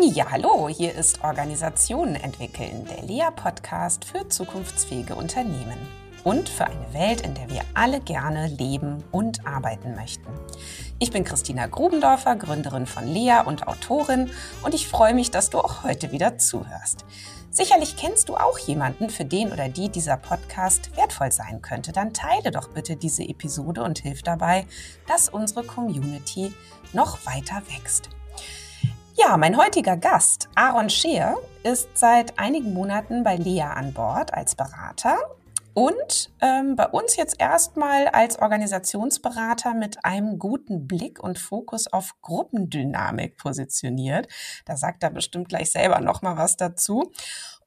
Ja, hallo, hier ist Organisationen entwickeln, der Lea-Podcast für zukunftsfähige Unternehmen und für eine Welt, in der wir alle gerne leben und arbeiten möchten. Ich bin Christina Grubendorfer, Gründerin von Lea und Autorin und ich freue mich, dass du auch heute wieder zuhörst. Sicherlich kennst du auch jemanden, für den oder die dieser Podcast wertvoll sein könnte. Dann teile doch bitte diese Episode und hilf dabei, dass unsere Community noch weiter wächst. Ja, mein heutiger Gast, Aaron Scheer, ist seit einigen Monaten bei Lea an Bord als Berater und ähm, bei uns jetzt erstmal als Organisationsberater mit einem guten Blick und Fokus auf Gruppendynamik positioniert. Da sagt er bestimmt gleich selber nochmal was dazu.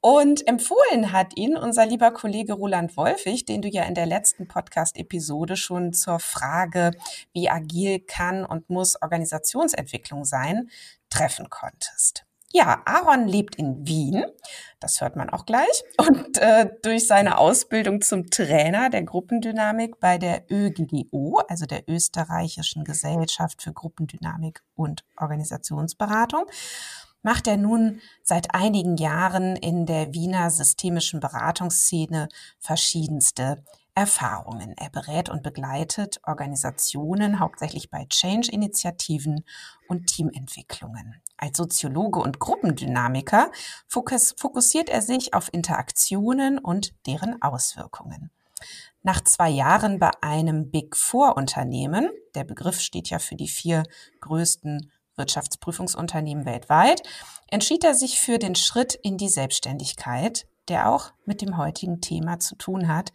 Und empfohlen hat ihn unser lieber Kollege Roland Wolfig, den du ja in der letzten Podcast-Episode schon zur Frage, wie agil kann und muss Organisationsentwicklung sein, treffen konntest. Ja, Aaron lebt in Wien, das hört man auch gleich, und äh, durch seine Ausbildung zum Trainer der Gruppendynamik bei der ÖGGO, also der Österreichischen Gesellschaft für Gruppendynamik und Organisationsberatung, macht er nun seit einigen Jahren in der Wiener systemischen Beratungsszene verschiedenste Erfahrungen. Er berät und begleitet Organisationen hauptsächlich bei Change-Initiativen und Teamentwicklungen. Als Soziologe und Gruppendynamiker fokussiert er sich auf Interaktionen und deren Auswirkungen. Nach zwei Jahren bei einem Big Four Unternehmen, der Begriff steht ja für die vier größten Wirtschaftsprüfungsunternehmen weltweit, entschied er sich für den Schritt in die Selbstständigkeit, der auch mit dem heutigen Thema zu tun hat,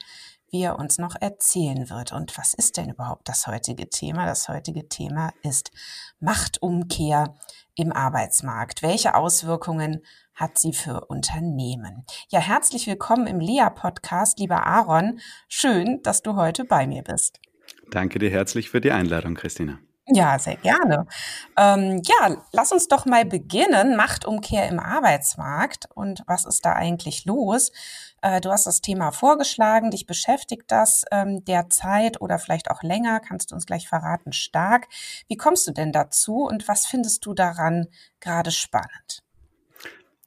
wie er uns noch erzählen wird. Und was ist denn überhaupt das heutige Thema? Das heutige Thema ist Machtumkehr im Arbeitsmarkt. Welche Auswirkungen hat sie für Unternehmen? Ja, herzlich willkommen im LEA-Podcast, lieber Aaron. Schön, dass du heute bei mir bist. Danke dir herzlich für die Einladung, Christina. Ja, sehr gerne. Ähm, ja, lass uns doch mal beginnen. Machtumkehr im Arbeitsmarkt und was ist da eigentlich los? Äh, du hast das Thema vorgeschlagen, dich beschäftigt das ähm, derzeit oder vielleicht auch länger, kannst du uns gleich verraten, stark. Wie kommst du denn dazu und was findest du daran gerade spannend?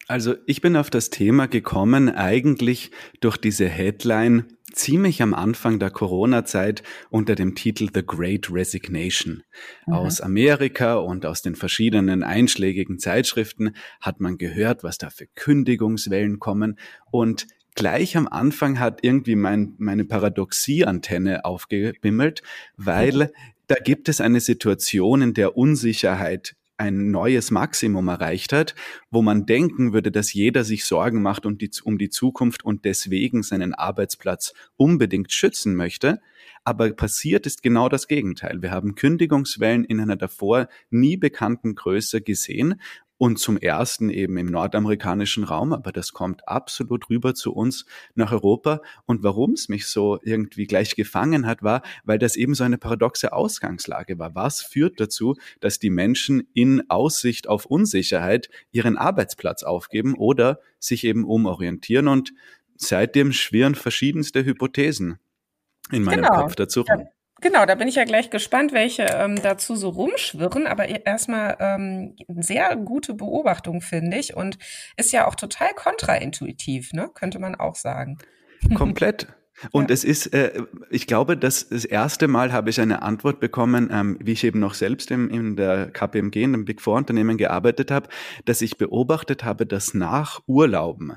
Also ich bin auf das Thema gekommen eigentlich durch diese Headline ziemlich am Anfang der Corona-Zeit unter dem Titel The Great Resignation. Mhm. Aus Amerika und aus den verschiedenen einschlägigen Zeitschriften hat man gehört, was da für Kündigungswellen kommen und gleich am Anfang hat irgendwie mein, meine Paradoxie-Antenne aufgebimmelt, weil mhm. da gibt es eine Situation, in der Unsicherheit ein neues Maximum erreicht hat, wo man denken würde, dass jeder sich Sorgen macht um die, um die Zukunft und deswegen seinen Arbeitsplatz unbedingt schützen möchte. Aber passiert ist genau das Gegenteil. Wir haben Kündigungswellen in einer davor nie bekannten Größe gesehen und zum ersten eben im nordamerikanischen Raum, aber das kommt absolut rüber zu uns nach Europa. Und warum es mich so irgendwie gleich gefangen hat, war, weil das eben so eine paradoxe Ausgangslage war. Was führt dazu, dass die Menschen in Aussicht auf Unsicherheit ihren Arbeitsplatz aufgeben oder sich eben umorientieren? Und seitdem schwirren verschiedenste Hypothesen in meinem genau. Kopf dazu rum. Genau, da bin ich ja gleich gespannt, welche ähm, dazu so rumschwirren. Aber e-, erstmal ähm, sehr gute Beobachtung, finde ich. Und ist ja auch total kontraintuitiv, ne? Könnte man auch sagen. Komplett. Und ja. es ist, äh, ich glaube, dass das erste Mal habe ich eine Antwort bekommen, ähm, wie ich eben noch selbst im, in der KPMG, in dem Big Four Unternehmen gearbeitet habe, dass ich beobachtet habe, dass nach Urlauben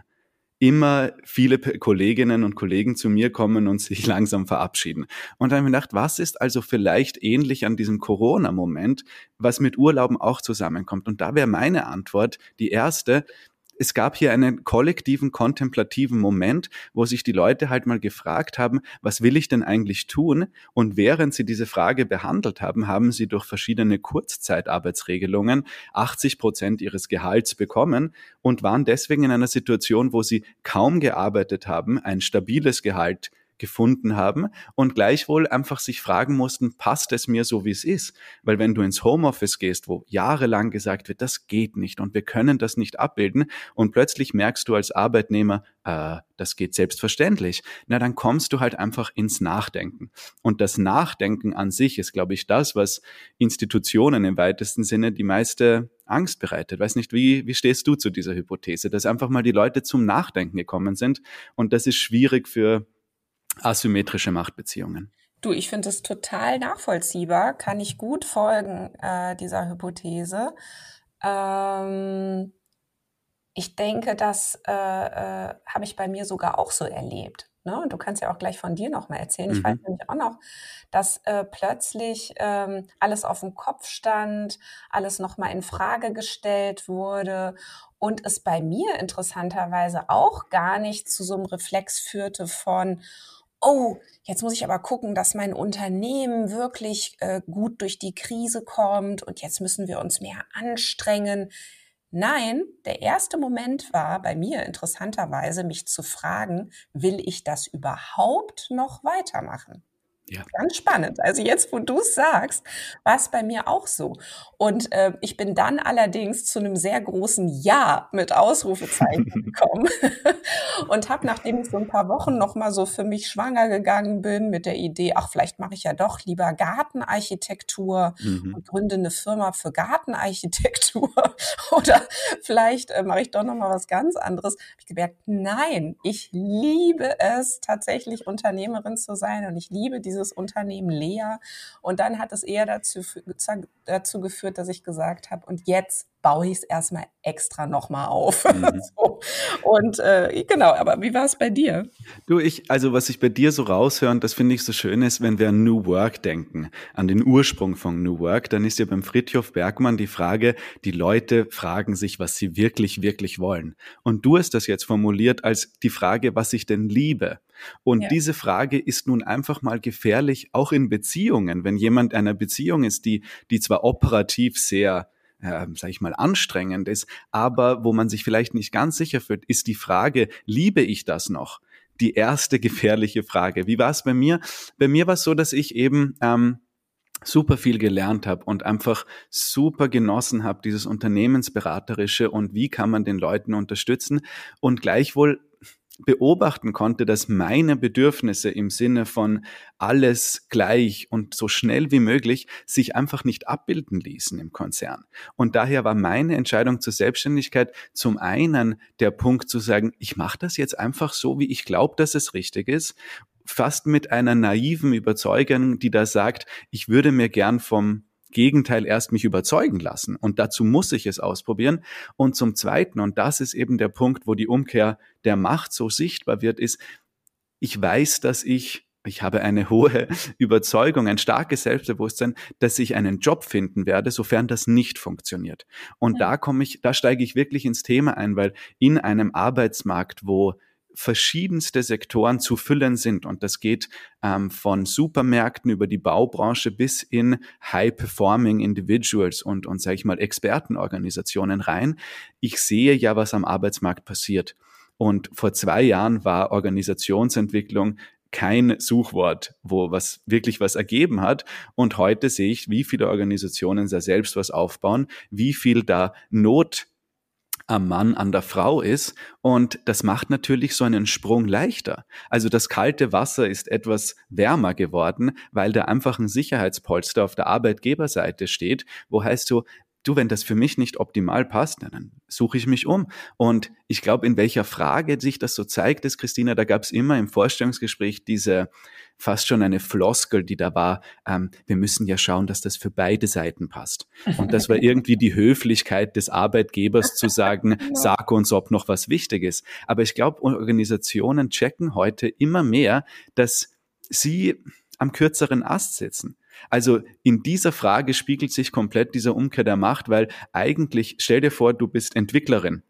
immer viele Kolleginnen und Kollegen zu mir kommen und sich langsam verabschieden. Und dann habe ich gedacht, was ist also vielleicht ähnlich an diesem Corona-Moment, was mit Urlauben auch zusammenkommt? Und da wäre meine Antwort die erste, es gab hier einen kollektiven, kontemplativen Moment, wo sich die Leute halt mal gefragt haben, was will ich denn eigentlich tun? Und während sie diese Frage behandelt haben, haben sie durch verschiedene Kurzzeitarbeitsregelungen 80 Prozent ihres Gehalts bekommen und waren deswegen in einer Situation, wo sie kaum gearbeitet haben, ein stabiles Gehalt gefunden haben und gleichwohl einfach sich fragen mussten, passt es mir so, wie es ist? Weil wenn du ins Homeoffice gehst, wo jahrelang gesagt wird, das geht nicht und wir können das nicht abbilden und plötzlich merkst du als Arbeitnehmer, äh, das geht selbstverständlich, na dann kommst du halt einfach ins Nachdenken. Und das Nachdenken an sich ist, glaube ich, das, was Institutionen im weitesten Sinne die meiste Angst bereitet. Weiß nicht, wie, wie stehst du zu dieser Hypothese, dass einfach mal die Leute zum Nachdenken gekommen sind und das ist schwierig für asymmetrische Machtbeziehungen? Du, ich finde es total nachvollziehbar, kann ich gut folgen äh, dieser Hypothese. Ähm, ich denke, das äh, äh, habe ich bei mir sogar auch so erlebt. Ne? Und du kannst ja auch gleich von dir noch mal erzählen. Mhm. Ich weiß nämlich auch noch, dass äh, plötzlich ähm, alles auf dem Kopf stand, alles noch mal in Frage gestellt wurde und es bei mir interessanterweise auch gar nicht zu so einem Reflex führte von oh, jetzt muss ich aber gucken, dass mein Unternehmen wirklich äh, gut durch die Krise kommt und jetzt müssen wir uns mehr anstrengen. Nein, der erste Moment war bei mir interessanterweise, mich zu fragen, will ich das überhaupt noch weitermachen? Ja. Ganz spannend. Also jetzt, wo du es sagst, war es bei mir auch so. Und äh, ich bin dann allerdings zu einem sehr großen Ja mit Ausrufezeichen gekommen und habe, nachdem ich so ein paar Wochen noch mal so für mich schwanger gegangen bin mit der Idee, ach, vielleicht mache ich ja doch lieber Gartenarchitektur mhm. und gründe eine Firma für Gartenarchitektur oder vielleicht äh, mache ich doch noch mal was ganz anderes. Habe ich gemerkt, nein, ich liebe es tatsächlich Unternehmerin zu sein und ich liebe diese dieses Unternehmen leer. Und dann hat es eher dazu, dazu geführt, dass ich gesagt habe, und jetzt baue ich es erstmal extra nochmal auf. Mhm. so. Und äh, genau, aber wie war es bei dir? Du, ich, also was ich bei dir so raushöre, und das finde ich so schön ist, wenn wir an New Work denken, an den Ursprung von New Work, dann ist ja beim Fritjof Bergmann die Frage, die Leute fragen sich, was sie wirklich, wirklich wollen. Und du hast das jetzt formuliert als die Frage, was ich denn liebe. Und ja. diese Frage ist nun einfach mal gefährlich, auch in Beziehungen. Wenn jemand einer Beziehung ist, die, die zwar operativ sehr äh, sage ich mal, anstrengend ist, aber wo man sich vielleicht nicht ganz sicher fühlt, ist die Frage, liebe ich das noch? Die erste gefährliche Frage. Wie war es bei mir? Bei mir war es so, dass ich eben ähm, super viel gelernt habe und einfach super genossen habe, dieses Unternehmensberaterische und wie kann man den Leuten unterstützen und gleichwohl beobachten konnte, dass meine Bedürfnisse im Sinne von alles gleich und so schnell wie möglich sich einfach nicht abbilden ließen im Konzern. Und daher war meine Entscheidung zur Selbstständigkeit zum einen der Punkt zu sagen, ich mache das jetzt einfach so, wie ich glaube, dass es richtig ist fast mit einer naiven Überzeugung, die da sagt, ich würde mir gern vom Gegenteil erst mich überzeugen lassen. Und dazu muss ich es ausprobieren. Und zum Zweiten, und das ist eben der Punkt, wo die Umkehr der Macht so sichtbar wird, ist, ich weiß, dass ich ich habe eine hohe Überzeugung, ein starkes Selbstbewusstsein, dass ich einen Job finden werde, sofern das nicht funktioniert. Und ja. da komme ich, da steige ich wirklich ins Thema ein, weil in einem Arbeitsmarkt, wo verschiedenste Sektoren zu füllen sind. Und das geht ähm, von Supermärkten über die Baubranche bis in High-Performing Individuals und, und sage ich mal, Expertenorganisationen rein. Ich sehe ja, was am Arbeitsmarkt passiert. Und vor zwei Jahren war Organisationsentwicklung kein Suchwort, wo was wirklich was ergeben hat. Und heute sehe ich, wie viele Organisationen da selbst was aufbauen, wie viel da Not am Mann, an der Frau ist. Und das macht natürlich so einen Sprung leichter. Also das kalte Wasser ist etwas wärmer geworden, weil da einfach ein Sicherheitspolster auf der Arbeitgeberseite steht, wo heißt du, du, wenn das für mich nicht optimal passt, dann suche ich mich um. Und ich glaube, in welcher Frage sich das so zeigt, ist, Christina, da gab es immer im Vorstellungsgespräch diese fast schon eine Floskel, die da war, ähm, wir müssen ja schauen, dass das für beide Seiten passt. Und das war irgendwie die Höflichkeit des Arbeitgebers zu sagen, sag uns, ob noch was wichtig ist. Aber ich glaube, Organisationen checken heute immer mehr, dass sie am kürzeren Ast sitzen. Also in dieser Frage spiegelt sich komplett dieser Umkehr der Macht, weil eigentlich, stell dir vor, du bist Entwicklerin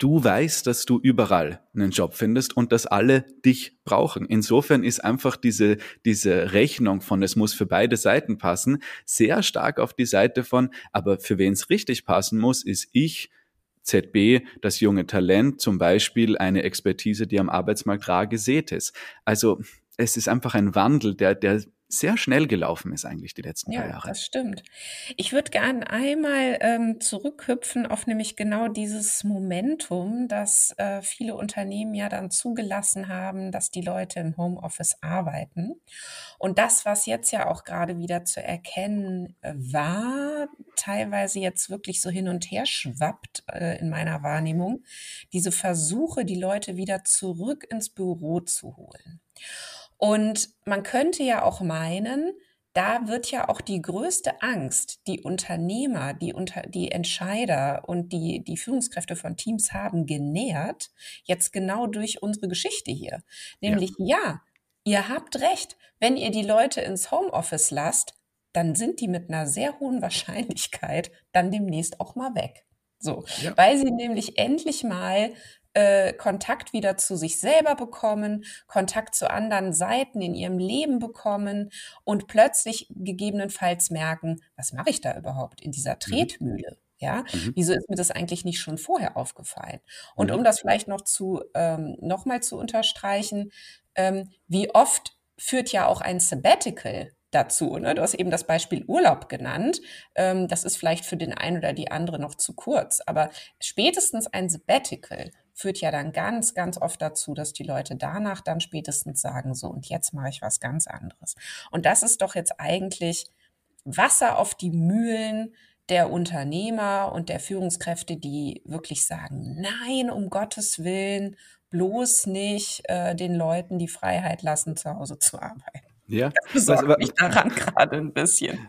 du weißt, dass du überall einen Job findest und dass alle dich brauchen. Insofern ist einfach diese, diese Rechnung von es muss für beide Seiten passen sehr stark auf die Seite von, aber für wen es richtig passen muss, ist ich, ZB, das junge Talent, zum Beispiel eine Expertise, die am Arbeitsmarkt rar gesät ist. Also es ist einfach ein Wandel, der, der sehr schnell gelaufen ist eigentlich die letzten ja, paar Jahre. Das stimmt. Ich würde gern einmal ähm, zurückhüpfen auf nämlich genau dieses Momentum, dass äh, viele Unternehmen ja dann zugelassen haben, dass die Leute im Homeoffice arbeiten. Und das, was jetzt ja auch gerade wieder zu erkennen äh, war, teilweise jetzt wirklich so hin und her schwappt äh, in meiner Wahrnehmung, diese Versuche, die Leute wieder zurück ins Büro zu holen. Und man könnte ja auch meinen, da wird ja auch die größte Angst, die Unternehmer, die, unter, die Entscheider und die, die Führungskräfte von Teams haben, genährt, jetzt genau durch unsere Geschichte hier. Nämlich, ja, ja ihr habt recht, wenn ihr die Leute ins Homeoffice lasst, dann sind die mit einer sehr hohen Wahrscheinlichkeit dann demnächst auch mal weg. So, ja. weil sie nämlich endlich mal äh, Kontakt wieder zu sich selber bekommen, Kontakt zu anderen Seiten in ihrem Leben bekommen und plötzlich gegebenenfalls merken, was mache ich da überhaupt in dieser mhm. Tretmühle? Ja, mhm. wieso ist mir das eigentlich nicht schon vorher aufgefallen? Und mhm. um das vielleicht noch zu ähm, noch mal zu unterstreichen, ähm, wie oft führt ja auch ein Sabbatical dazu. Ne? Du hast eben das Beispiel Urlaub genannt. Ähm, das ist vielleicht für den einen oder die andere noch zu kurz, aber spätestens ein Sabbatical führt ja dann ganz, ganz oft dazu, dass die Leute danach dann spätestens sagen, so, und jetzt mache ich was ganz anderes. Und das ist doch jetzt eigentlich Wasser auf die Mühlen der Unternehmer und der Führungskräfte, die wirklich sagen, nein, um Gottes Willen, bloß nicht äh, den Leuten die Freiheit lassen, zu Hause zu arbeiten. Ja, das was, mich daran gerade ein bisschen.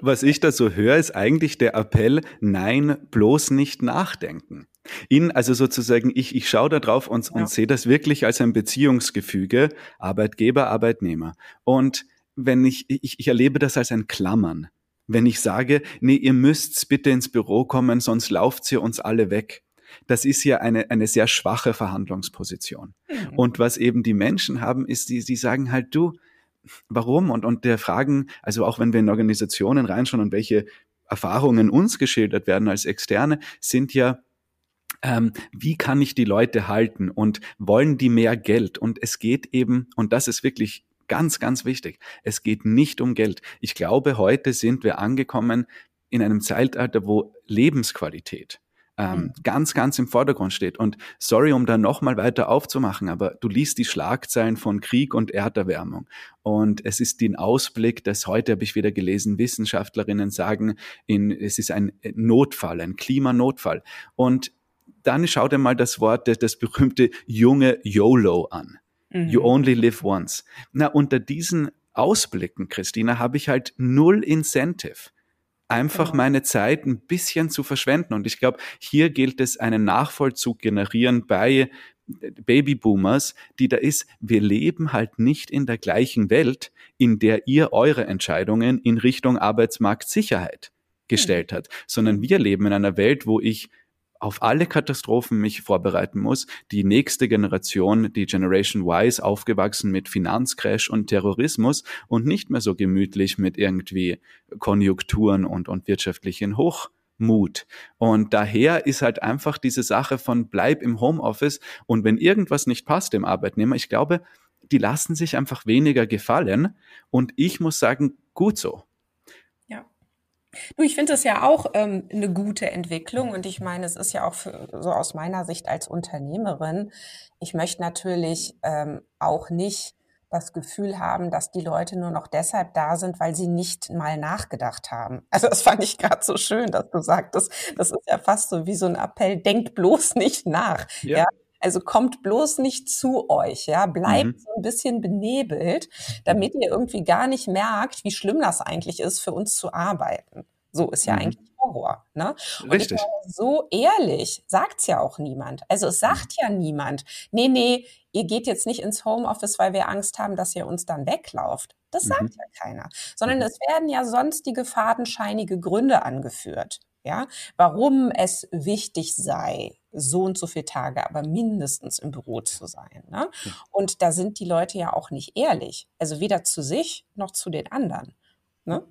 Was ich da so höre, ist eigentlich der Appell, nein, bloß nicht nachdenken. In, also sozusagen, ich, ich schaue da drauf und, ja. und sehe das wirklich als ein Beziehungsgefüge, Arbeitgeber, Arbeitnehmer. Und wenn ich, ich, ich erlebe das als ein Klammern. Wenn ich sage, nee, ihr müsst bitte ins Büro kommen, sonst lauft ihr uns alle weg. Das ist ja eine, eine sehr schwache Verhandlungsposition. Mhm. Und was eben die Menschen haben, ist, die, die sagen halt, du, warum? Und, und der Fragen, also auch wenn wir in Organisationen reinschauen und welche Erfahrungen uns geschildert werden als Externe, sind ja, ähm, wie kann ich die Leute halten und wollen die mehr Geld? Und es geht eben, und das ist wirklich ganz, ganz wichtig, es geht nicht um Geld. Ich glaube, heute sind wir angekommen in einem Zeitalter, wo Lebensqualität ähm, mhm. ganz, ganz im Vordergrund steht. Und sorry, um da nochmal weiter aufzumachen, aber du liest die Schlagzeilen von Krieg und Erderwärmung. Und es ist den Ausblick, dass heute habe ich wieder gelesen, Wissenschaftlerinnen sagen, in, es ist ein Notfall, ein Klimanotfall. Und dann schau dir mal das Wort, das, das berühmte junge YOLO an. Mhm. You only live once. Na, unter diesen Ausblicken, Christina, habe ich halt null Incentive einfach genau. meine Zeit ein bisschen zu verschwenden. Und ich glaube, hier gilt es, einen Nachvollzug generieren bei Babyboomers, die da ist, wir leben halt nicht in der gleichen Welt, in der ihr eure Entscheidungen in Richtung Arbeitsmarktsicherheit gestellt hat, sondern wir leben in einer Welt, wo ich auf alle Katastrophen mich vorbereiten muss. Die nächste Generation, die Generation Y, ist aufgewachsen mit Finanzcrash und Terrorismus und nicht mehr so gemütlich mit irgendwie Konjunkturen und, und wirtschaftlichen Hochmut. Und daher ist halt einfach diese Sache von bleib im Homeoffice und wenn irgendwas nicht passt dem Arbeitnehmer, ich glaube, die lassen sich einfach weniger gefallen und ich muss sagen, gut so. Du, ich finde es ja auch ähm, eine gute Entwicklung und ich meine, es ist ja auch für, so aus meiner Sicht als Unternehmerin, ich möchte natürlich ähm, auch nicht das Gefühl haben, dass die Leute nur noch deshalb da sind, weil sie nicht mal nachgedacht haben. Also das fand ich gerade so schön, dass du sagtest, das ist ja fast so wie so ein Appell, denkt bloß nicht nach. Ja. ja? Also kommt bloß nicht zu euch, ja, bleibt mhm. so ein bisschen benebelt, damit ihr irgendwie gar nicht merkt, wie schlimm das eigentlich ist, für uns zu arbeiten. So ist ja mhm. eigentlich Horror. Ne? Und Richtig. so ehrlich sagt's ja auch niemand. Also es sagt ja niemand, nee, nee, ihr geht jetzt nicht ins Homeoffice, weil wir Angst haben, dass ihr uns dann weglauft. Das mhm. sagt ja keiner. Sondern mhm. es werden ja sonstige fadenscheinige Gründe angeführt ja, warum es wichtig sei, so und so viele Tage, aber mindestens im Büro zu sein. Ne? Und da sind die Leute ja auch nicht ehrlich, also weder zu sich noch zu den anderen. Ne?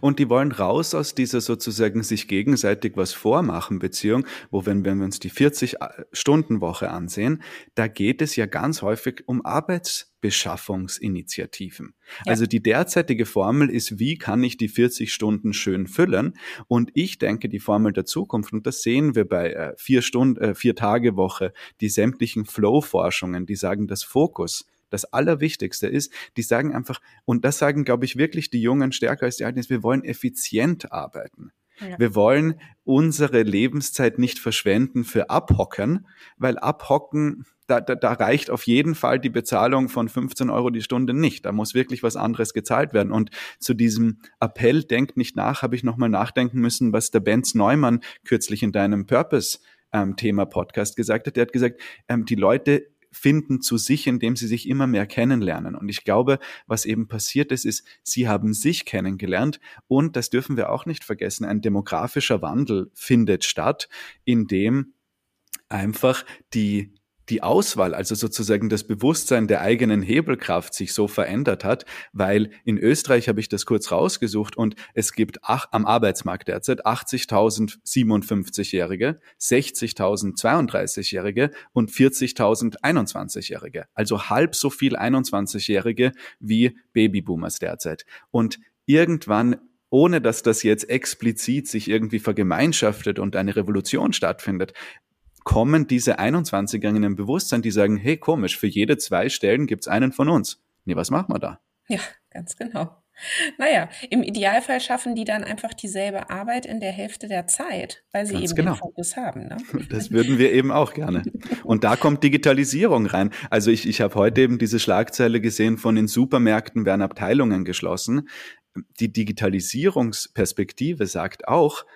Und die wollen raus aus dieser sozusagen sich gegenseitig was vormachen Beziehung, wo wenn, wenn wir uns die 40-Stunden-Woche ansehen, da geht es ja ganz häufig um Arbeitsbeschaffungsinitiativen. Ja. Also die derzeitige Formel ist, wie kann ich die 40 Stunden schön füllen? Und ich denke, die Formel der Zukunft, und das sehen wir bei äh, vier Stunden, äh, vier Tage Woche, die sämtlichen Flow-Forschungen, die sagen, dass Fokus das Allerwichtigste ist, die sagen einfach, und das sagen, glaube ich, wirklich die Jungen stärker als die Alten, ist, wir wollen effizient arbeiten. Ja. Wir wollen unsere Lebenszeit nicht verschwenden für Abhocken, weil Abhocken, da, da, da reicht auf jeden Fall die Bezahlung von 15 Euro die Stunde nicht. Da muss wirklich was anderes gezahlt werden. Und zu diesem Appell, denkt nicht nach, habe ich nochmal nachdenken müssen, was der Benz Neumann kürzlich in deinem Purpose-Thema-Podcast ähm, gesagt hat. Der hat gesagt, ähm, die Leute finden zu sich, indem sie sich immer mehr kennenlernen. Und ich glaube, was eben passiert ist, ist, sie haben sich kennengelernt und das dürfen wir auch nicht vergessen, ein demografischer Wandel findet statt, in dem einfach die die Auswahl, also sozusagen das Bewusstsein der eigenen Hebelkraft sich so verändert hat, weil in Österreich habe ich das kurz rausgesucht und es gibt ach, am Arbeitsmarkt derzeit 80.000 57-Jährige, 60.000 32-Jährige und 40.000 21-Jährige. Also halb so viel 21-Jährige wie Babyboomers derzeit. Und irgendwann ohne dass das jetzt explizit sich irgendwie vergemeinschaftet und eine Revolution stattfindet, kommen diese 21er in ein Bewusstsein, die sagen, hey, komisch, für jede zwei Stellen gibt's einen von uns. Nee, was machen wir da? Ja, ganz genau. Naja, im Idealfall schaffen die dann einfach dieselbe Arbeit in der Hälfte der Zeit, weil sie Ganz eben genau. den Fokus haben. Ne? Das würden wir eben auch gerne. Und da kommt Digitalisierung rein. Also ich, ich habe heute eben diese Schlagzeile gesehen, von den Supermärkten werden Abteilungen geschlossen. Die Digitalisierungsperspektive sagt auch,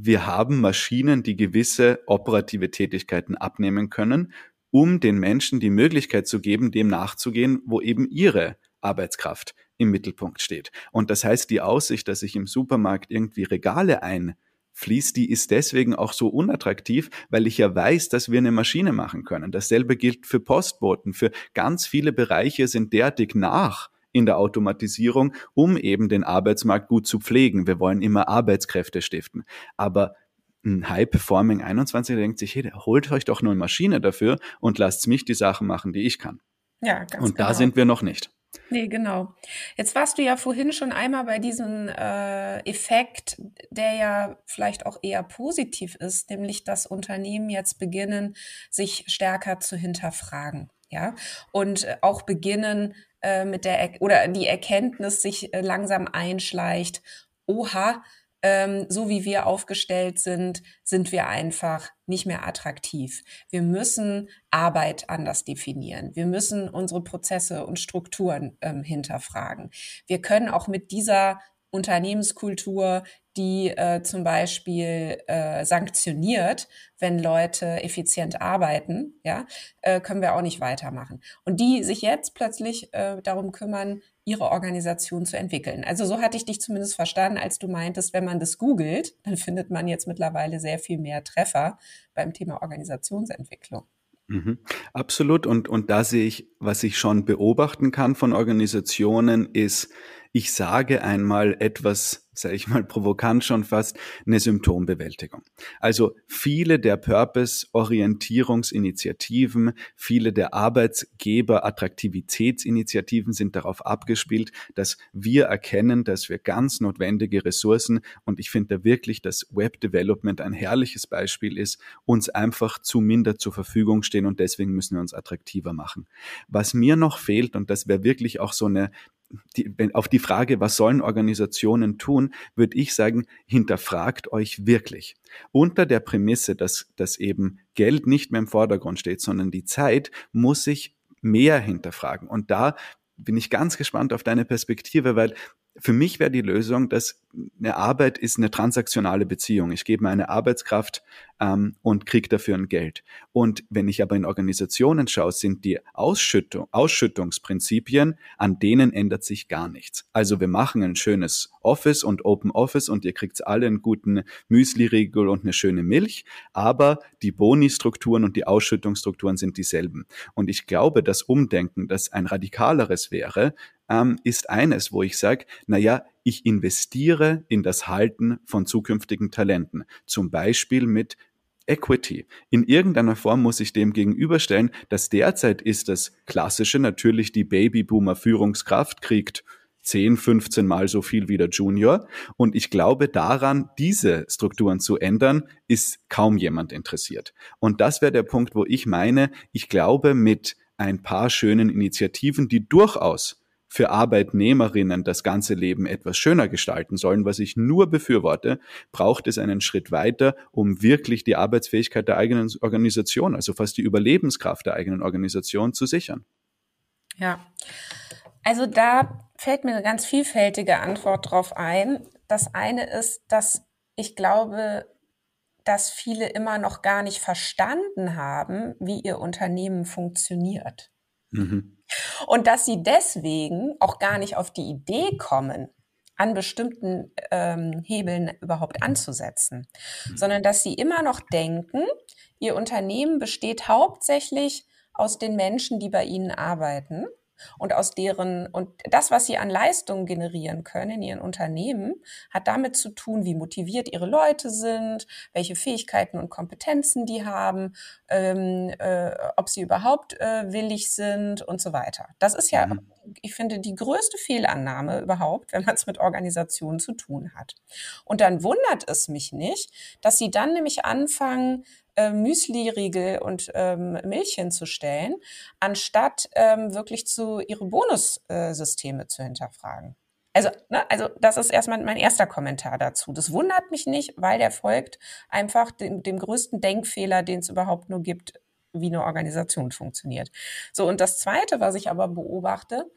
wir haben Maschinen, die gewisse operative Tätigkeiten abnehmen können, um den Menschen die Möglichkeit zu geben, dem nachzugehen, wo eben ihre Arbeitskraft im Mittelpunkt steht. Und das heißt, die Aussicht, dass ich im Supermarkt irgendwie Regale einfließt, die ist deswegen auch so unattraktiv, weil ich ja weiß, dass wir eine Maschine machen können. Dasselbe gilt für Postboten. Für ganz viele Bereiche sind derartig nach in der Automatisierung, um eben den Arbeitsmarkt gut zu pflegen. Wir wollen immer Arbeitskräfte stiften. Aber ein High-Performing 21 denkt sich, hey, holt euch doch nur eine Maschine dafür und lasst mich die Sachen machen, die ich kann. Ja, ganz Und genau. da sind wir noch nicht. Nee, genau. Jetzt warst du ja vorhin schon einmal bei diesem äh, Effekt, der ja vielleicht auch eher positiv ist, nämlich dass Unternehmen jetzt beginnen, sich stärker zu hinterfragen. Ja, und auch beginnen, äh, mit der oder die Erkenntnis sich äh, langsam einschleicht, oha, ähm, so wie wir aufgestellt sind, sind wir einfach nicht mehr attraktiv. Wir müssen Arbeit anders definieren. Wir müssen unsere Prozesse und Strukturen ähm, hinterfragen. Wir können auch mit dieser Unternehmenskultur, die äh, zum Beispiel äh, sanktioniert, wenn Leute effizient arbeiten, ja, äh, können wir auch nicht weitermachen. Und die sich jetzt plötzlich äh, darum kümmern, ihre Organisation zu entwickeln. Also so hatte ich dich zumindest verstanden, als du meintest, wenn man das googelt, dann findet man jetzt mittlerweile sehr viel mehr Treffer beim Thema Organisationsentwicklung. Mhm. Absolut. Und, und da sehe ich, was ich schon beobachten kann von Organisationen, ist, ich sage einmal etwas sage ich mal provokant schon fast, eine Symptombewältigung. Also viele der Purpose-Orientierungsinitiativen, viele der Arbeitsgeber-Attraktivitätsinitiativen sind darauf abgespielt, dass wir erkennen, dass wir ganz notwendige Ressourcen und ich finde da wirklich, dass Web Development ein herrliches Beispiel ist, uns einfach zu minder zur Verfügung stehen und deswegen müssen wir uns attraktiver machen. Was mir noch fehlt, und das wäre wirklich auch so eine die, auf die Frage, was sollen Organisationen tun, würde ich sagen, hinterfragt euch wirklich. Unter der Prämisse, dass, dass eben Geld nicht mehr im Vordergrund steht, sondern die Zeit, muss sich mehr hinterfragen. Und da bin ich ganz gespannt auf deine Perspektive, weil für mich wäre die Lösung, dass eine Arbeit ist eine transaktionale Beziehung. Ich gebe meine Arbeitskraft ähm, und kriege dafür ein Geld. Und wenn ich aber in Organisationen schaue, sind die Ausschüttung, Ausschüttungsprinzipien, an denen ändert sich gar nichts. Also wir machen ein schönes Office und Open Office und ihr kriegt alle einen guten Müsli-Riegel und eine schöne Milch, aber die Boni-Strukturen und die Ausschüttungsstrukturen sind dieselben. Und ich glaube, das Umdenken, das ein radikaleres wäre, ähm, ist eines, wo ich sage, na ja, ich investiere in das Halten von zukünftigen Talenten. Zum Beispiel mit Equity. In irgendeiner Form muss ich dem gegenüberstellen, dass derzeit ist das klassische natürlich die Babyboomer Führungskraft kriegt 10, 15 Mal so viel wie der Junior. Und ich glaube daran, diese Strukturen zu ändern, ist kaum jemand interessiert. Und das wäre der Punkt, wo ich meine, ich glaube mit ein paar schönen Initiativen, die durchaus für Arbeitnehmerinnen das ganze Leben etwas schöner gestalten sollen, was ich nur befürworte, braucht es einen Schritt weiter, um wirklich die Arbeitsfähigkeit der eigenen Organisation, also fast die Überlebenskraft der eigenen Organisation zu sichern. Ja, also da fällt mir eine ganz vielfältige Antwort drauf ein. Das eine ist, dass ich glaube, dass viele immer noch gar nicht verstanden haben, wie ihr Unternehmen funktioniert. Mhm. Und dass sie deswegen auch gar nicht auf die Idee kommen, an bestimmten ähm, Hebeln überhaupt anzusetzen, mhm. sondern dass sie immer noch denken, ihr Unternehmen besteht hauptsächlich aus den Menschen, die bei ihnen arbeiten und aus deren, und das, was sie an Leistungen generieren können in ihren Unternehmen, hat damit zu tun, wie motiviert ihre Leute sind, welche Fähigkeiten und Kompetenzen die haben, ähm, äh, ob sie überhaupt äh, willig sind und so weiter. Das ist ja, mhm. ich finde, die größte Fehlannahme überhaupt, wenn man es mit Organisationen zu tun hat. Und dann wundert es mich nicht, dass sie dann nämlich anfangen, äh, Müsli-Riegel und ähm, Milch hinzustellen, anstatt ähm, wirklich zu ihre Bonussysteme zu hinterfragen. Also, ne, also das ist erstmal mein erster Kommentar dazu. Das wundert mich nicht, weil der folgt einfach dem, dem größten Denkfehler, den es überhaupt nur gibt, wie eine Organisation funktioniert. So, und das Zweite, was ich aber beobachte,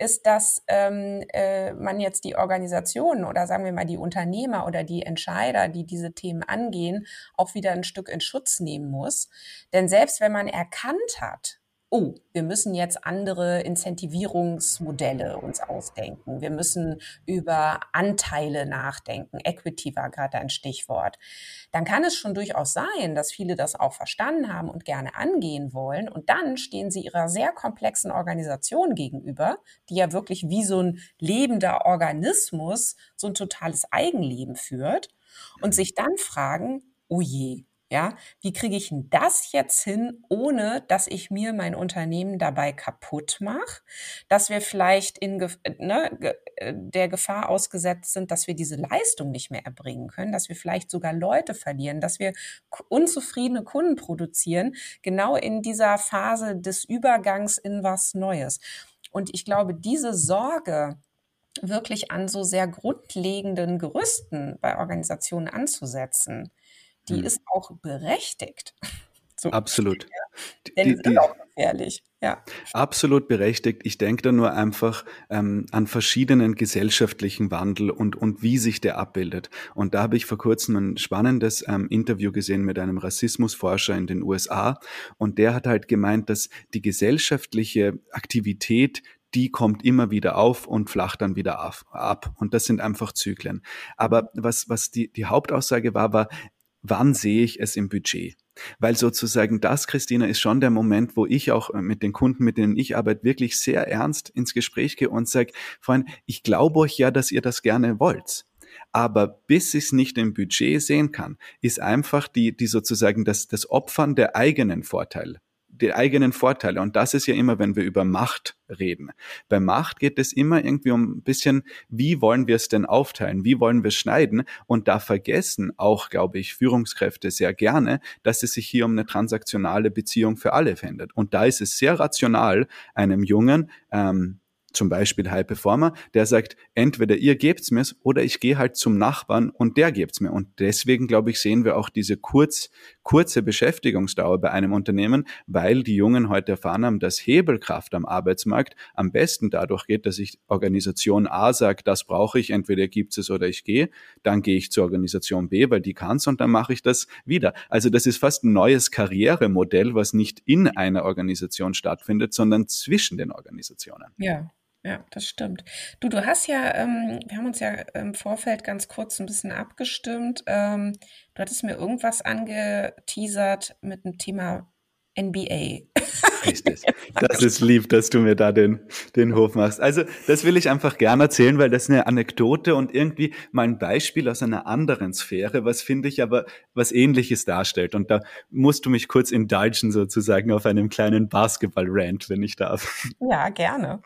ist, dass ähm, äh, man jetzt die Organisationen oder sagen wir mal die Unternehmer oder die Entscheider, die diese Themen angehen, auch wieder ein Stück in Schutz nehmen muss. Denn selbst wenn man erkannt hat, oh, wir müssen jetzt andere Incentivierungsmodelle uns ausdenken. Wir müssen über Anteile nachdenken. Equity war gerade ein Stichwort. Dann kann es schon durchaus sein, dass viele das auch verstanden haben und gerne angehen wollen. Und dann stehen sie ihrer sehr komplexen Organisation gegenüber, die ja wirklich wie so ein lebender Organismus so ein totales Eigenleben führt und sich dann fragen, oh je, ja, wie kriege ich denn das jetzt hin, ohne dass ich mir mein Unternehmen dabei kaputt mache, dass wir vielleicht in ne, äh, der Gefahr ausgesetzt sind, dass wir diese Leistung nicht mehr erbringen können, dass wir vielleicht sogar Leute verlieren, dass wir unzufriedene Kunden produzieren, genau in dieser Phase des Übergangs in was Neues. Und ich glaube, diese Sorge, wirklich an so sehr grundlegenden Gerüsten bei Organisationen anzusetzen, die hm. ist auch berechtigt. So. Absolut. Ja. Denn die, die sind auch gefährlich. Ja. Absolut berechtigt. Ich denke da nur einfach ähm, an verschiedenen gesellschaftlichen Wandel und, und wie sich der abbildet. Und da habe ich vor kurzem ein spannendes ähm, Interview gesehen mit einem Rassismusforscher in den USA. Und der hat halt gemeint, dass die gesellschaftliche Aktivität die kommt immer wieder auf und flacht dann wieder ab. Und das sind einfach Zyklen. Aber was, was die, die Hauptaussage war, war, wann sehe ich es im Budget? Weil sozusagen das, Christina, ist schon der Moment, wo ich auch äh, mit den Kunden, mit denen ich arbeite, wirklich sehr ernst ins Gespräch gehe und sage, Freunde, ich glaube euch ja, dass ihr das gerne wollt. Aber bis ich es nicht im Budget sehen kann, ist einfach die, die sozusagen das, das Opfern der eigenen Vorteile die eigenen Vorteile. Und das ist ja immer, wenn wir über Macht reden. Bei Macht geht es immer irgendwie um ein bisschen, wie wollen wir es denn aufteilen? Wie wollen wir schneiden? Und da vergessen auch, glaube ich, Führungskräfte sehr gerne, dass es sich hier um eine transaktionale Beziehung für alle findet. Und da ist es sehr rational, einem Jungen ähm, zum Beispiel High Performer, der sagt, entweder ihr gebt's mir's oder ich gehe halt zum Nachbarn und der gebt's mir. Und deswegen, glaube ich, sehen wir auch diese kurz, kurze Beschäftigungsdauer bei einem Unternehmen, weil die Jungen heute erfahren haben, dass Hebelkraft am Arbeitsmarkt am besten dadurch geht, dass ich Organisation A sagt, das brauche ich, entweder gibt's es oder ich gehe, dann gehe ich zur Organisation B, weil die kann's und dann mache ich das wieder. Also das ist fast ein neues Karrieremodell, was nicht in einer Organisation stattfindet, sondern zwischen den Organisationen. Ja. Ja, das stimmt. Du, du hast ja, ähm, wir haben uns ja im Vorfeld ganz kurz ein bisschen abgestimmt. Ähm, du hattest mir irgendwas angeteasert mit dem Thema NBA. Richtig. Das ist lieb, dass du mir da den, den Hof machst. Also, das will ich einfach gerne erzählen, weil das ist eine Anekdote und irgendwie mal ein Beispiel aus einer anderen Sphäre, was finde ich aber was ähnliches darstellt. Und da musst du mich kurz indulgen sozusagen auf einem kleinen Basketball-Rant, wenn ich darf. Ja, gerne.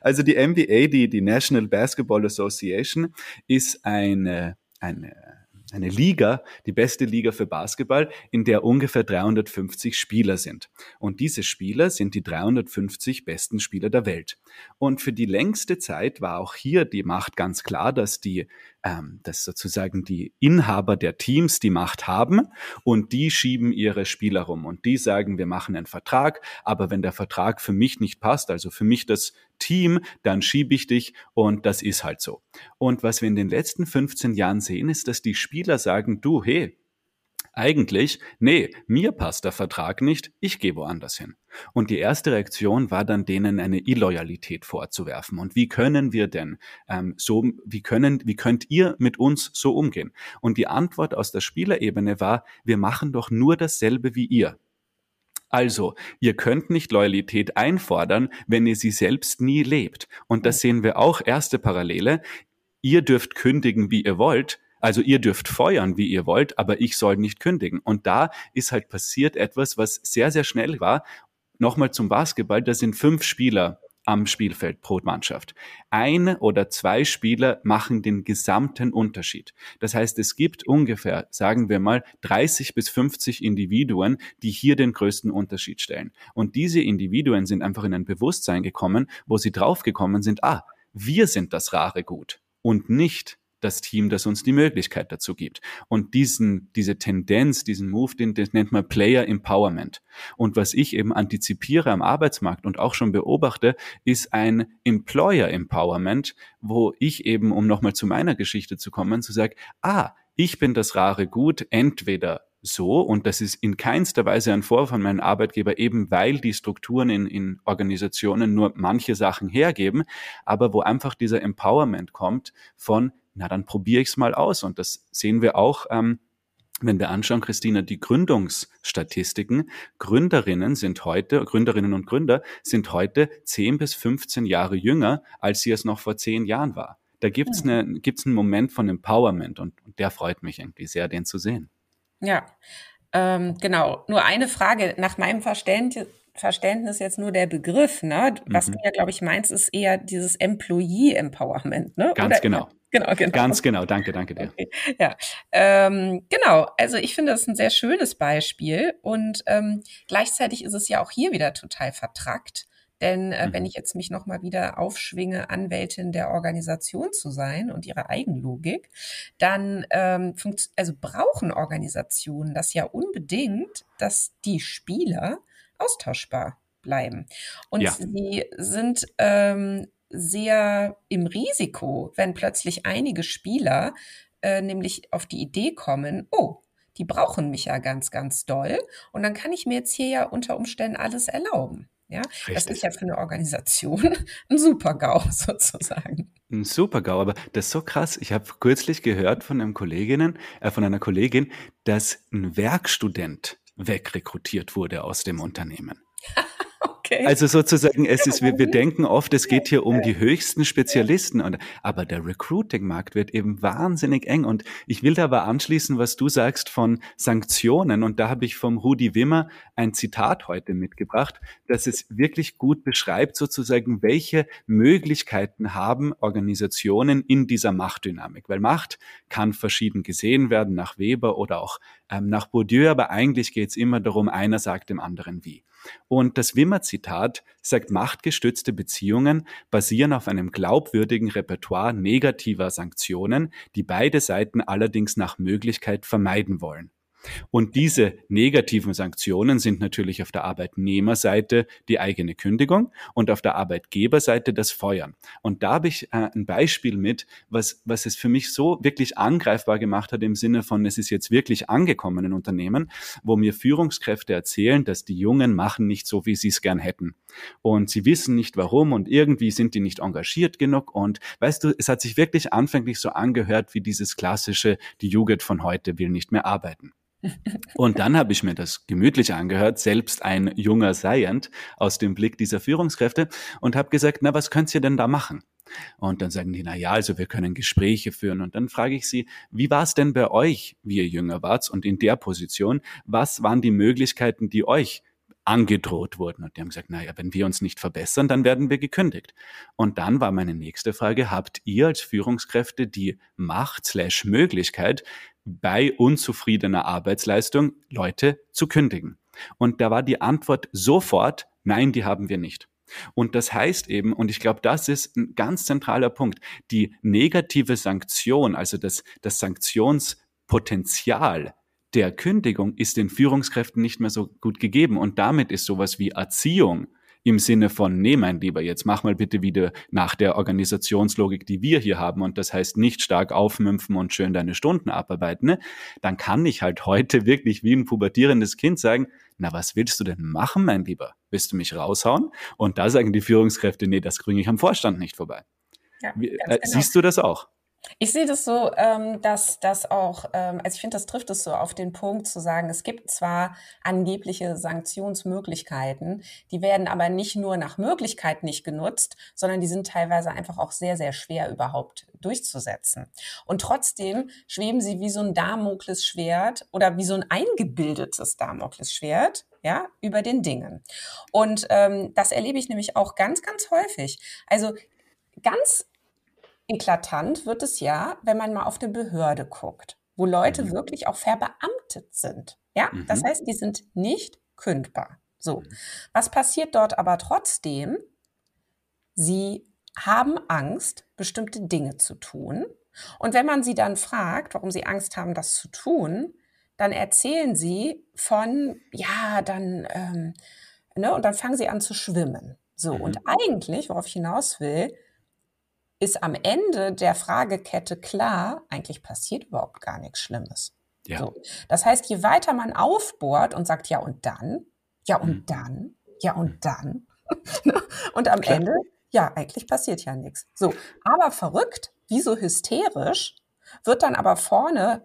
Also die NBA, die, die National Basketball Association, ist eine, eine eine Liga, die beste Liga für Basketball, in der ungefähr 350 Spieler sind. Und diese Spieler sind die 350 besten Spieler der Welt. Und für die längste Zeit war auch hier die Macht ganz klar, dass die, ähm, dass sozusagen die Inhaber der Teams die Macht haben und die schieben ihre Spieler rum und die sagen, wir machen einen Vertrag, aber wenn der Vertrag für mich nicht passt, also für mich das Team, dann schiebe ich dich und das ist halt so. Und was wir in den letzten 15 Jahren sehen, ist, dass die Spieler sagen, du, hey, eigentlich, nee, mir passt der Vertrag nicht, ich gehe woanders hin. Und die erste Reaktion war dann denen eine Illoyalität vorzuwerfen. Und wie können wir denn ähm, so, wie können, wie könnt ihr mit uns so umgehen? Und die Antwort aus der Spielerebene war, wir machen doch nur dasselbe wie ihr. Also, ihr könnt nicht Loyalität einfordern, wenn ihr sie selbst nie lebt. Und das sehen wir auch erste Parallele. Ihr dürft kündigen, wie ihr wollt, also ihr dürft feuern, wie ihr wollt, aber ich soll nicht kündigen. Und da ist halt passiert etwas, was sehr, sehr schnell war. Nochmal zum Basketball, da sind fünf Spieler am Spielfeld pro Mannschaft. Eine oder zwei Spieler machen den gesamten Unterschied. Das heißt, es gibt ungefähr, sagen wir mal, 30 bis 50 Individuen, die hier den größten Unterschied stellen. Und diese Individuen sind einfach in ein Bewusstsein gekommen, wo sie draufgekommen sind, ah, wir sind das rare Gut und nicht das Team, das uns die Möglichkeit dazu gibt. Und diesen, diese Tendenz, diesen Move, den, den nennt man Player Empowerment. Und was ich eben antizipiere am Arbeitsmarkt und auch schon beobachte, ist ein Employer Empowerment, wo ich eben, um nochmal zu meiner Geschichte zu kommen, zu sagen, ah, ich bin das rare Gut, entweder so, und das ist in keinster Weise ein Vorwurf an meinen Arbeitgeber, eben weil die Strukturen in, in Organisationen nur manche Sachen hergeben, aber wo einfach dieser Empowerment kommt von na dann probiere ich es mal aus. Und das sehen wir auch, ähm, wenn wir anschauen, Christina, die Gründungsstatistiken. Gründerinnen sind heute, Gründerinnen und Gründer sind heute 10 bis 15 Jahre jünger, als sie es noch vor zehn Jahren war. Da gibt's ja. eine, gibt's einen Moment von Empowerment und, und der freut mich irgendwie sehr, den zu sehen. Ja, ähm, genau. Nur eine Frage nach meinem Verständnis, Verständnis jetzt nur der Begriff, ne? Was mhm. du ja, glaube ich, meinst, ist eher dieses Employee Empowerment, ne? Ganz Oder genau. Genau, genau. Ganz genau, danke, danke dir. Okay. Ja, ähm, genau. Also ich finde das ein sehr schönes Beispiel und ähm, gleichzeitig ist es ja auch hier wieder total vertrackt. Denn äh, mhm. wenn ich jetzt mich nochmal wieder aufschwinge, Anwältin der Organisation zu sein und ihre Eigenlogik, dann ähm, also brauchen Organisationen das ja unbedingt, dass die Spieler austauschbar bleiben. Und ja. sie sind ähm, sehr im Risiko, wenn plötzlich einige Spieler äh, nämlich auf die Idee kommen, oh, die brauchen mich ja ganz, ganz doll. Und dann kann ich mir jetzt hier ja unter Umständen alles erlauben. Ja, Richtig. das ist ja für eine Organisation ein Super-GAU sozusagen. Ein Super-GAU, aber das ist so krass. Ich habe kürzlich gehört von einem Kolleginnen, äh, von einer Kollegin, dass ein Werkstudent wegrekrutiert wurde aus dem Unternehmen. Okay. Also sozusagen, es ist, wir, wir denken oft, es geht hier um die höchsten Spezialisten, und, aber der Recruiting-Markt wird eben wahnsinnig eng. Und ich will da aber anschließen, was du sagst von Sanktionen. Und da habe ich vom Rudi Wimmer ein Zitat heute mitgebracht, das es wirklich gut beschreibt, sozusagen, welche Möglichkeiten haben Organisationen in dieser Machtdynamik. Weil Macht kann verschieden gesehen werden, nach Weber oder auch ähm, nach Bourdieu, aber eigentlich geht es immer darum, einer sagt dem anderen wie. Und das Wimmer-Zitat sagt, machtgestützte Beziehungen basieren auf einem glaubwürdigen Repertoire negativer Sanktionen, die beide Seiten allerdings nach Möglichkeit vermeiden wollen. Und diese negativen Sanktionen sind natürlich auf der Arbeitnehmerseite die eigene Kündigung und auf der Arbeitgeberseite das Feuern. Und da habe ich äh, ein Beispiel mit, was, was es für mich so wirklich angreifbar gemacht hat im Sinne von, es ist jetzt wirklich angekommen in Unternehmen, wo mir Führungskräfte erzählen, dass die Jungen machen nicht so, wie sie es gern hätten. Und sie wissen nicht warum und irgendwie sind die nicht engagiert genug. Und weißt du, es hat sich wirklich anfänglich so angehört wie dieses klassische, die Jugend von heute will nicht mehr arbeiten. Und dann habe ich mir das gemütlich angehört, selbst ein junger Seiend aus dem Blick dieser Führungskräfte und habe gesagt, na, was könnt ihr denn da machen? Und dann sagen die, na ja, also wir können Gespräche führen. Und dann frage ich sie, wie war es denn bei euch, wie ihr jünger wart und in der Position? Was waren die Möglichkeiten, die euch angedroht wurden. Und die haben gesagt, naja, wenn wir uns nicht verbessern, dann werden wir gekündigt. Und dann war meine nächste Frage, habt ihr als Führungskräfte die Macht slash Möglichkeit, bei unzufriedener Arbeitsleistung Leute zu kündigen? Und da war die Antwort sofort, nein, die haben wir nicht. Und das heißt eben, und ich glaube, das ist ein ganz zentraler Punkt, die negative Sanktion, also das, das Sanktionspotenzial der Kündigung ist den Führungskräften nicht mehr so gut gegeben. Und damit ist sowas wie Erziehung im Sinne von, nee, mein Lieber, jetzt mach mal bitte wieder nach der Organisationslogik, die wir hier haben, und das heißt nicht stark aufmümpfen und schön deine Stunden abarbeiten, ne? dann kann ich halt heute wirklich wie ein pubertierendes Kind sagen, na, was willst du denn machen, mein Lieber? Willst du mich raushauen? Und da sagen die Führungskräfte, nee, das kriege ich am Vorstand nicht vorbei. Ja, äh, genau. Siehst du das auch? Ich sehe das so, ähm, dass das auch, ähm, also ich finde, das trifft es so auf den Punkt zu sagen, es gibt zwar angebliche Sanktionsmöglichkeiten, die werden aber nicht nur nach Möglichkeit nicht genutzt, sondern die sind teilweise einfach auch sehr, sehr schwer überhaupt durchzusetzen. Und trotzdem schweben sie wie so ein Damoklesschwert oder wie so ein eingebildetes Damoklesschwert ja, über den Dingen. Und ähm, das erlebe ich nämlich auch ganz, ganz häufig. Also ganz Eklatant wird es ja, wenn man mal auf eine Behörde guckt, wo Leute mhm. wirklich auch verbeamtet sind. Ja, mhm. das heißt, die sind nicht kündbar. So. Mhm. Was passiert dort aber trotzdem? Sie haben Angst, bestimmte Dinge zu tun. Und wenn man sie dann fragt, warum sie Angst haben, das zu tun, dann erzählen sie von, ja, dann, ähm, ne, und dann fangen sie an zu schwimmen. So, mhm. und eigentlich, worauf ich hinaus will, ist am Ende der Fragekette klar, eigentlich passiert überhaupt gar nichts Schlimmes. Ja. So. Das heißt, je weiter man aufbohrt und sagt, ja und dann, ja und mhm. dann, ja und mhm. dann, und am klar. Ende, ja, eigentlich passiert ja nichts. So, aber verrückt, wie so hysterisch, wird dann aber vorne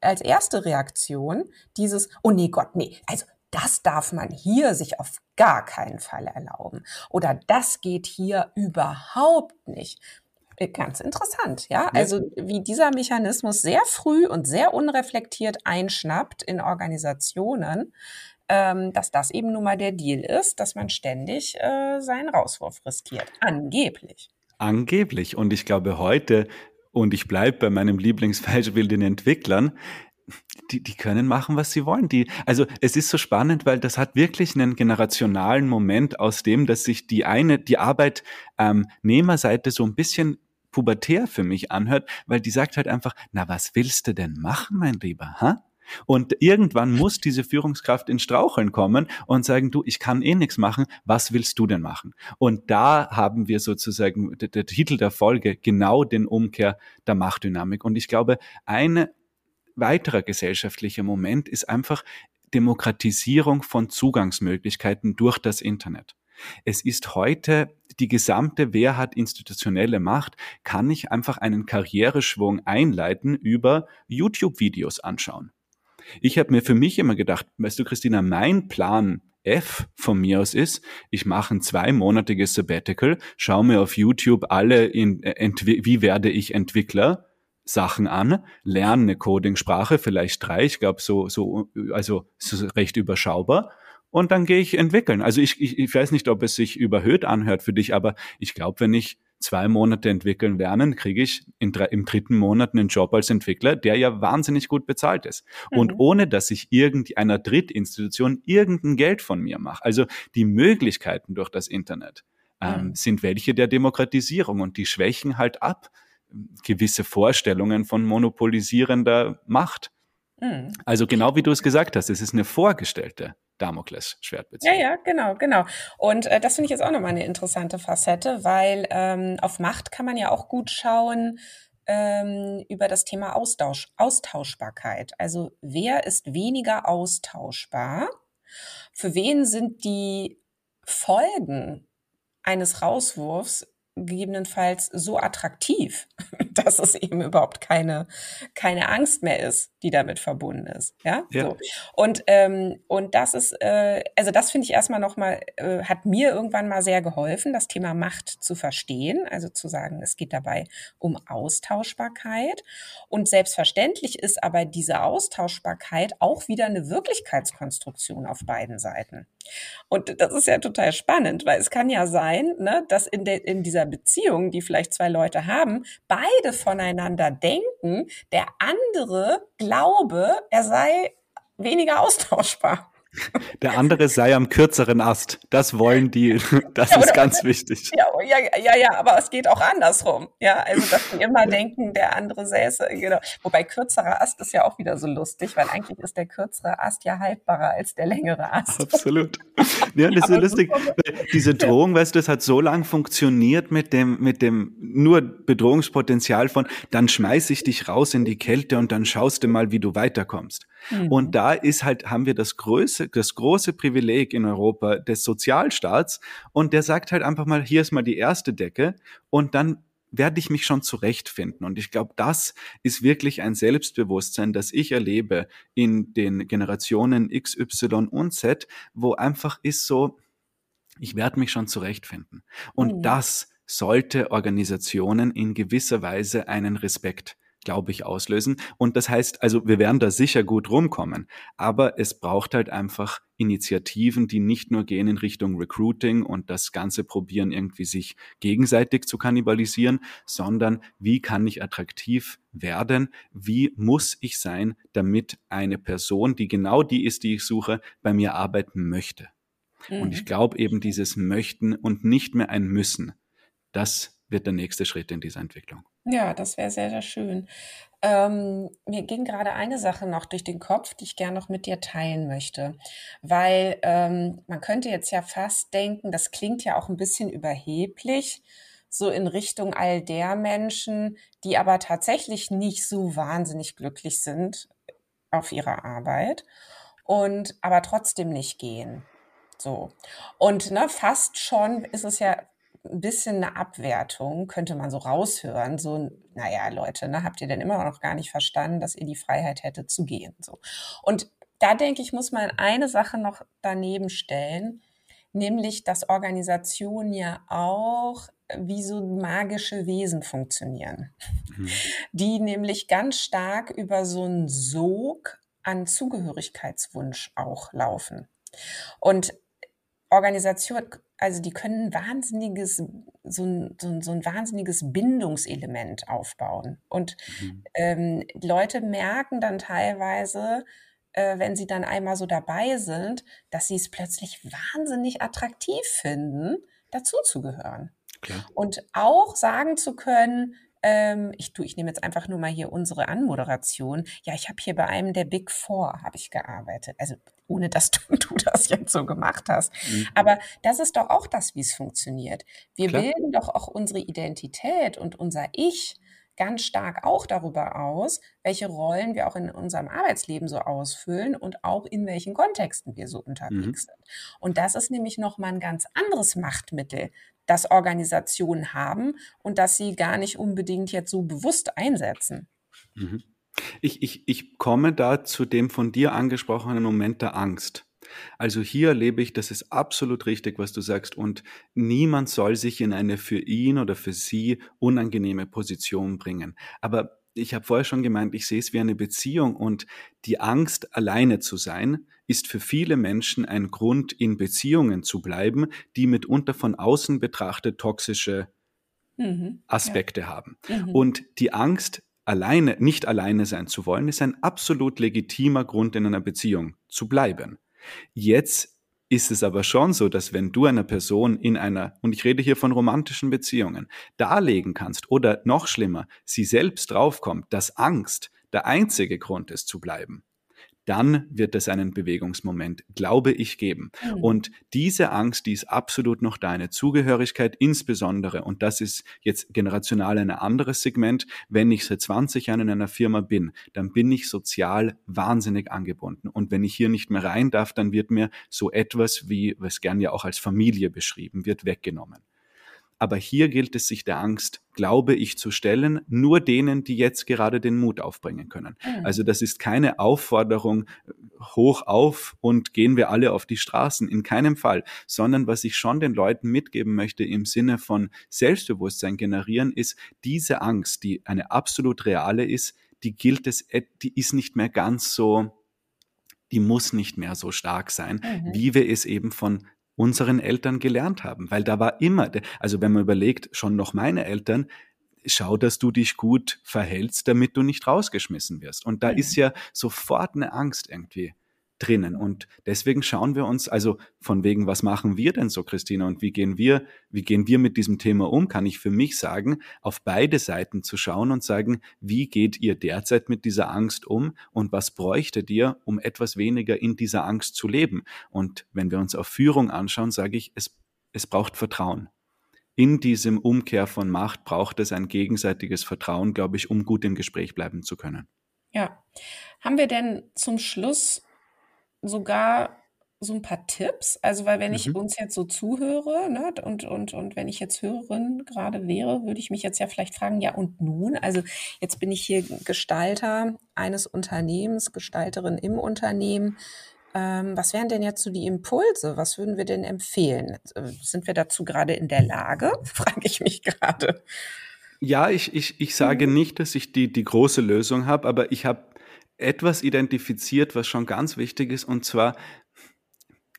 als erste Reaktion dieses, oh nee Gott, nee, also das darf man hier sich auf gar keinen Fall erlauben. Oder das geht hier überhaupt nicht. Äh, ganz interessant, ja. Also wie dieser Mechanismus sehr früh und sehr unreflektiert einschnappt in Organisationen, ähm, dass das eben nun mal der Deal ist, dass man ständig äh, seinen Rauswurf riskiert. Angeblich. Angeblich. Und ich glaube heute, und ich bleibe bei meinem Lieblingsbeispiel den Entwicklern, die, die können machen, was sie wollen. Die, also es ist so spannend, weil das hat wirklich einen generationalen Moment aus dem, dass sich die eine, die Arbeitnehmerseite so ein bisschen pubertär für mich anhört, weil die sagt halt einfach, na, was willst du denn machen, mein Lieber, ha? Und irgendwann muss diese Führungskraft in Straucheln kommen und sagen, du, ich kann eh nichts machen, was willst du denn machen? Und da haben wir sozusagen, der, der Titel der Folge, genau den Umkehr der Machtdynamik. Und ich glaube, ein weiterer gesellschaftlicher Moment ist einfach Demokratisierung von Zugangsmöglichkeiten durch das Internet. Es ist heute die gesamte, wer hat institutionelle Macht, kann ich einfach einen Karriereschwung einleiten über YouTube-Videos anschauen. Ich habe mir für mich immer gedacht, weißt du, Christina, mein Plan F von mir aus ist, ich mache ein zweimonatiges Sabbatical, schaue mir auf YouTube alle in, äh, wie werde ich Entwickler, Sachen an, lerne eine Coding-Sprache, vielleicht drei, ich glaube so, so, also so recht überschaubar und dann gehe ich entwickeln. Also ich, ich, ich weiß nicht, ob es sich überhöht anhört für dich, aber ich glaube, wenn ich zwei Monate entwickeln lernen, kriege ich in im dritten Monat einen Job als Entwickler, der ja wahnsinnig gut bezahlt ist. Mhm. Und ohne, dass ich irgendeiner Drittinstitution irgendein Geld von mir mache. Also die Möglichkeiten durch das Internet ähm, mhm. sind welche der Demokratisierung und die schwächen halt ab gewisse Vorstellungen von monopolisierender Macht. Mhm. Also genau wie du es gesagt hast, es ist eine vorgestellte Damoklesschwertbeziehung. Ja, ja, genau, genau. Und äh, das finde ich jetzt auch nochmal eine interessante Facette, weil ähm, auf Macht kann man ja auch gut schauen ähm, über das Thema Austausch, Austauschbarkeit. Also wer ist weniger austauschbar? Für wen sind die Folgen eines Rauswurfs gegebenenfalls so attraktiv, dass es eben überhaupt keine, keine Angst mehr ist, die damit verbunden ist. Ja. ja. So. Und, ähm, und das ist, äh, also das finde ich erstmal nochmal, äh, hat mir irgendwann mal sehr geholfen, das Thema Macht zu verstehen. Also zu sagen, es geht dabei um Austauschbarkeit. Und selbstverständlich ist aber diese Austauschbarkeit auch wieder eine Wirklichkeitskonstruktion auf beiden Seiten. Und das ist ja total spannend, weil es kann ja sein, ne, dass in, de, in dieser Beziehung, die vielleicht zwei Leute haben, beide voneinander denken, der andere glaube, er sei weniger austauschbar. Der andere sei am kürzeren Ast. Das wollen die. Das ja, ist ganz wichtig. Ja, ja, ja, aber es geht auch andersrum. Ja, also dass die immer denken, der andere säße, genau. Wobei kürzerer Ast ist ja auch wieder so lustig, weil eigentlich ist der kürzere Ast ja haltbarer als der längere Ast. Absolut. Ja, das ist so lustig. Diese Drohung, weißt du, das hat so lange funktioniert mit dem, mit dem nur Bedrohungspotenzial von, dann schmeiß ich dich raus in die Kälte und dann schaust du mal, wie du weiterkommst. Mhm. Und da ist halt, haben wir das große, das große Privileg in Europa des Sozialstaats und der sagt halt einfach mal, hier ist mal die erste Decke und dann werde ich mich schon zurechtfinden. Und ich glaube, das ist wirklich ein Selbstbewusstsein, das ich erlebe in den Generationen X, Y und Z, wo einfach ist so, ich werde mich schon zurechtfinden. Und mhm. das sollte Organisationen in gewisser Weise einen Respekt glaube ich, auslösen. Und das heißt, also wir werden da sicher gut rumkommen, aber es braucht halt einfach Initiativen, die nicht nur gehen in Richtung Recruiting und das Ganze probieren, irgendwie sich gegenseitig zu kannibalisieren, sondern wie kann ich attraktiv werden? Wie muss ich sein, damit eine Person, die genau die ist, die ich suche, bei mir arbeiten möchte? Mhm. Und ich mhm. glaube eben dieses Möchten und nicht mehr ein Müssen, das wird der nächste Schritt in dieser Entwicklung. Ja, das wäre sehr, sehr schön. Ähm, mir ging gerade eine Sache noch durch den Kopf, die ich gerne noch mit dir teilen möchte. Weil ähm, man könnte jetzt ja fast denken, das klingt ja auch ein bisschen überheblich, so in Richtung all der Menschen, die aber tatsächlich nicht so wahnsinnig glücklich sind auf ihrer Arbeit und aber trotzdem nicht gehen. So. Und ne, fast schon ist es ja ein bisschen eine Abwertung, könnte man so raushören. So, naja, Leute, ne, habt ihr denn immer noch gar nicht verstanden, dass ihr die Freiheit hättet zu gehen? So. Und da denke ich, muss man eine Sache noch daneben stellen, nämlich, dass Organisationen ja auch wie so magische Wesen funktionieren, mhm. die nämlich ganz stark über so einen Sog an Zugehörigkeitswunsch auch laufen. Und Organisation, also die können wahnsinniges, so ein, so ein, so ein wahnsinniges Bindungselement aufbauen. Und mhm. ähm, Leute merken dann teilweise, äh, wenn sie dann einmal so dabei sind, dass sie es plötzlich wahnsinnig attraktiv finden, dazuzugehören. Und auch sagen zu können, ähm, ich tu, ich nehme jetzt einfach nur mal hier unsere Anmoderation. Ja, ich habe hier bei einem der Big Four habe ich gearbeitet. Also ohne dass du, du das jetzt so gemacht hast. Mhm. Aber das ist doch auch das, wie es funktioniert. Wir Klar. bilden doch auch unsere Identität und unser Ich ganz stark auch darüber aus, welche Rollen wir auch in unserem Arbeitsleben so ausfüllen und auch in welchen Kontexten wir so unterwegs mhm. sind. Und das ist nämlich nochmal ein ganz anderes Machtmittel, das Organisationen haben und das sie gar nicht unbedingt jetzt so bewusst einsetzen. Mhm. Ich, ich, ich komme da zu dem von dir angesprochenen Moment der Angst. Also hier erlebe ich, das ist absolut richtig, was du sagst. Und niemand soll sich in eine für ihn oder für sie unangenehme Position bringen. Aber ich habe vorher schon gemeint, ich sehe es wie eine Beziehung und die Angst, alleine zu sein, ist für viele Menschen ein Grund, in Beziehungen zu bleiben, die mitunter von außen betrachtet toxische mhm, Aspekte ja. haben. Mhm. Und die Angst, alleine, nicht alleine sein zu wollen, ist ein absolut legitimer Grund, in einer Beziehung zu bleiben. Jetzt ist es aber schon so, dass wenn du einer Person in einer, und ich rede hier von romantischen Beziehungen, darlegen kannst oder noch schlimmer, sie selbst draufkommt, dass Angst der einzige Grund ist zu bleiben, dann wird es einen Bewegungsmoment, glaube ich, geben. Mhm. Und diese Angst, die ist absolut noch da, eine Zugehörigkeit insbesondere, und das ist jetzt generational ein anderes Segment, wenn ich seit 20 Jahren in einer Firma bin, dann bin ich sozial wahnsinnig angebunden. Und wenn ich hier nicht mehr rein darf, dann wird mir so etwas wie, was gern ja auch als Familie beschrieben wird, weggenommen. Aber hier gilt es sich der Angst, glaube ich, zu stellen, nur denen, die jetzt gerade den Mut aufbringen können. Mhm. Also das ist keine Aufforderung äh, hoch auf und gehen wir alle auf die Straßen, in keinem Fall, sondern was ich schon den Leuten mitgeben möchte im Sinne von Selbstbewusstsein generieren, ist diese Angst, die eine absolut reale ist, die gilt es, die ist nicht mehr ganz so, die muss nicht mehr so stark sein, mhm. wie wir es eben von unseren Eltern gelernt haben, weil da war immer, also wenn man überlegt, schon noch meine Eltern, schau, dass du dich gut verhältst, damit du nicht rausgeschmissen wirst. Und da ist ja sofort eine Angst irgendwie drinnen. Und deswegen schauen wir uns, also von wegen, was machen wir denn so, Christina, und wie gehen wir, wie gehen wir mit diesem Thema um, kann ich für mich sagen, auf beide Seiten zu schauen und sagen, wie geht ihr derzeit mit dieser Angst um und was bräuchtet ihr, um etwas weniger in dieser Angst zu leben? Und wenn wir uns auf Führung anschauen, sage ich, es, es braucht Vertrauen. In diesem Umkehr von Macht braucht es ein gegenseitiges Vertrauen, glaube ich, um gut im Gespräch bleiben zu können. Ja. Haben wir denn zum Schluss sogar so ein paar Tipps. Also, weil wenn ich mhm. uns jetzt so zuhöre, ne, und, und, und wenn ich jetzt Hörerin gerade wäre, würde ich mich jetzt ja vielleicht fragen, ja, und nun? Also, jetzt bin ich hier Gestalter eines Unternehmens, Gestalterin im Unternehmen. Ähm, was wären denn jetzt so die Impulse? Was würden wir denn empfehlen? Sind wir dazu gerade in der Lage? Frage ich mich gerade. Ja, ich, ich, ich sage mhm. nicht, dass ich die, die große Lösung habe, aber ich habe etwas identifiziert, was schon ganz wichtig ist, und zwar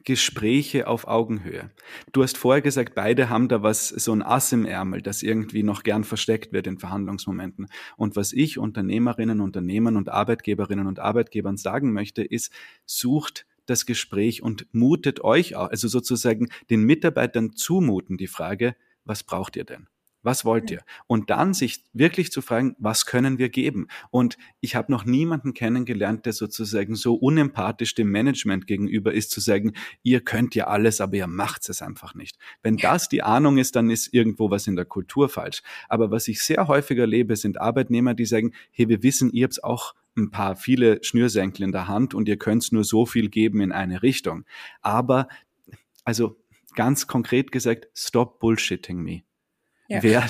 Gespräche auf Augenhöhe. Du hast vorher gesagt, beide haben da was, so ein Ass im Ärmel, das irgendwie noch gern versteckt wird in Verhandlungsmomenten. Und was ich Unternehmerinnen, Unternehmern und Arbeitgeberinnen und Arbeitgebern sagen möchte, ist, sucht das Gespräch und mutet euch, also sozusagen den Mitarbeitern zumuten die Frage, was braucht ihr denn? Was wollt ihr? Und dann sich wirklich zu fragen, was können wir geben? Und ich habe noch niemanden kennengelernt, der sozusagen so unempathisch dem Management gegenüber ist, zu sagen, ihr könnt ja alles, aber ihr macht es einfach nicht. Wenn das die Ahnung ist, dann ist irgendwo was in der Kultur falsch. Aber was ich sehr häufig erlebe, sind Arbeitnehmer, die sagen, hey, wir wissen, ihr habt auch ein paar viele Schnürsenkel in der Hand und ihr könnt nur so viel geben in eine Richtung. Aber, also ganz konkret gesagt, stop bullshitting me. Ja. Wäre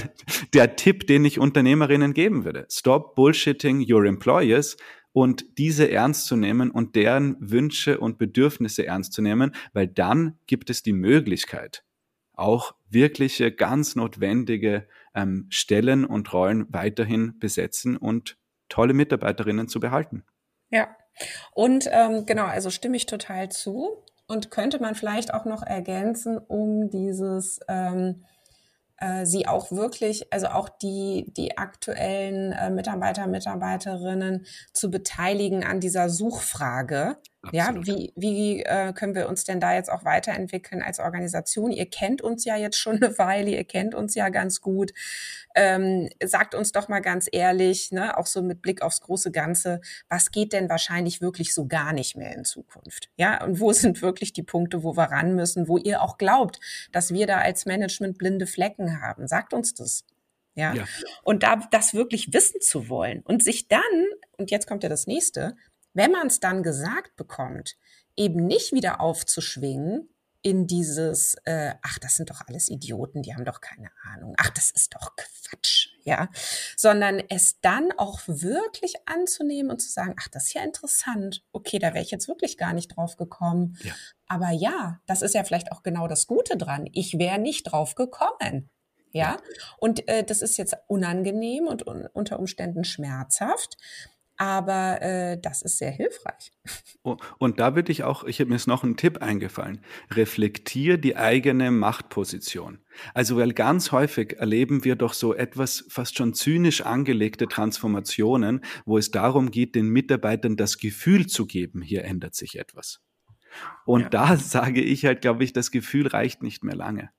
der Tipp, den ich Unternehmerinnen geben würde. Stop bullshitting your employers und diese ernst zu nehmen und deren Wünsche und Bedürfnisse ernst zu nehmen, weil dann gibt es die Möglichkeit, auch wirkliche, ganz notwendige ähm, Stellen und Rollen weiterhin besetzen und tolle Mitarbeiterinnen zu behalten. Ja, und ähm, genau, also stimme ich total zu und könnte man vielleicht auch noch ergänzen, um dieses ähm, äh, sie auch wirklich, also auch die, die aktuellen äh, Mitarbeiter, Mitarbeiterinnen zu beteiligen an dieser Suchfrage. Absolut. Ja, wie, wie äh, können wir uns denn da jetzt auch weiterentwickeln als Organisation? Ihr kennt uns ja jetzt schon eine Weile, ihr kennt uns ja ganz gut. Ähm, sagt uns doch mal ganz ehrlich, ne, auch so mit Blick aufs große Ganze, was geht denn wahrscheinlich wirklich so gar nicht mehr in Zukunft? Ja, und wo sind wirklich die Punkte, wo wir ran müssen, wo ihr auch glaubt, dass wir da als Management blinde Flecken haben? Sagt uns das. Ja? ja. Und da das wirklich wissen zu wollen und sich dann, und jetzt kommt ja das nächste, wenn man es dann gesagt bekommt, eben nicht wieder aufzuschwingen in dieses, äh, ach, das sind doch alles Idioten, die haben doch keine Ahnung, ach, das ist doch Quatsch, ja, sondern es dann auch wirklich anzunehmen und zu sagen, ach, das ist ja interessant, okay, da wäre ich jetzt wirklich gar nicht drauf gekommen, ja. aber ja, das ist ja vielleicht auch genau das Gute dran, ich wäre nicht drauf gekommen. Ja, und äh, das ist jetzt unangenehm und un unter Umständen schmerzhaft aber äh, das ist sehr hilfreich. Und da würde ich auch, ich habe mir jetzt noch einen Tipp eingefallen. Reflektier die eigene Machtposition. Also, weil ganz häufig erleben wir doch so etwas fast schon zynisch angelegte Transformationen, wo es darum geht, den Mitarbeitern das Gefühl zu geben, hier ändert sich etwas. Und ja. da sage ich halt, glaube ich, das Gefühl reicht nicht mehr lange.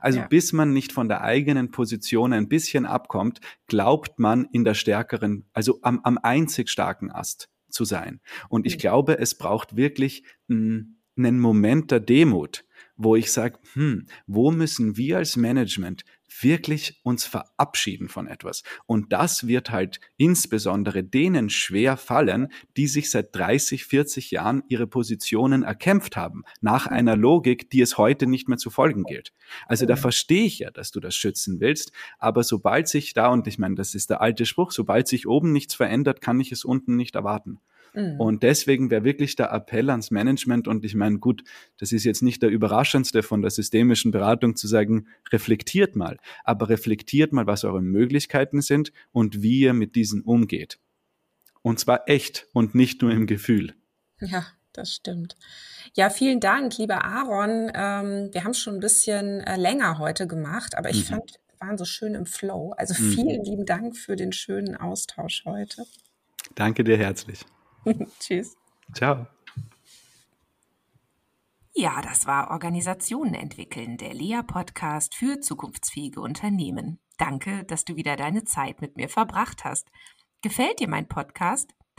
Also ja. bis man nicht von der eigenen Position ein bisschen abkommt, glaubt man in der stärkeren, also am, am einzig starken Ast zu sein. Und ich mhm. glaube, es braucht wirklich mh, hm, einen Moment der Demut, wo ich sage, hm, wo müssen wir als Management wirklich uns verabschieden von etwas. Und das wird halt insbesondere denen schwer fallen, die sich seit 30, 40 Jahren ihre Positionen erkämpft haben, nach einer Logik, die es heute nicht mehr zu folgen gilt. Also da verstehe ich ja, dass du das schützen willst, aber sobald sich da, und ich meine, das ist der alte Spruch, sobald sich oben nichts verändert, kann ich es unten nicht erwarten. Mhm. Und deswegen wäre wirklich der Appell ans Management, und ich meine, gut, das ist jetzt nicht der überraschendste von der systemischen Beratung zu sagen, reflektiert mal, aber reflektiert mal, was eure Möglichkeiten sind und wie ihr mit diesen umgeht. Und zwar echt und nicht nur im Gefühl. Ja, das stimmt. Ja, vielen Dank, lieber Aaron. Ähm, wir haben schon ein bisschen äh, länger heute gemacht, aber ich mhm. fand, wir waren so schön im Flow. Also mhm. vielen mhm. lieben Dank für den schönen Austausch heute. Danke dir herzlich. Tschüss. Ciao. Ja, das war Organisationen entwickeln, der Lea-Podcast für zukunftsfähige Unternehmen. Danke, dass du wieder deine Zeit mit mir verbracht hast. Gefällt dir mein Podcast?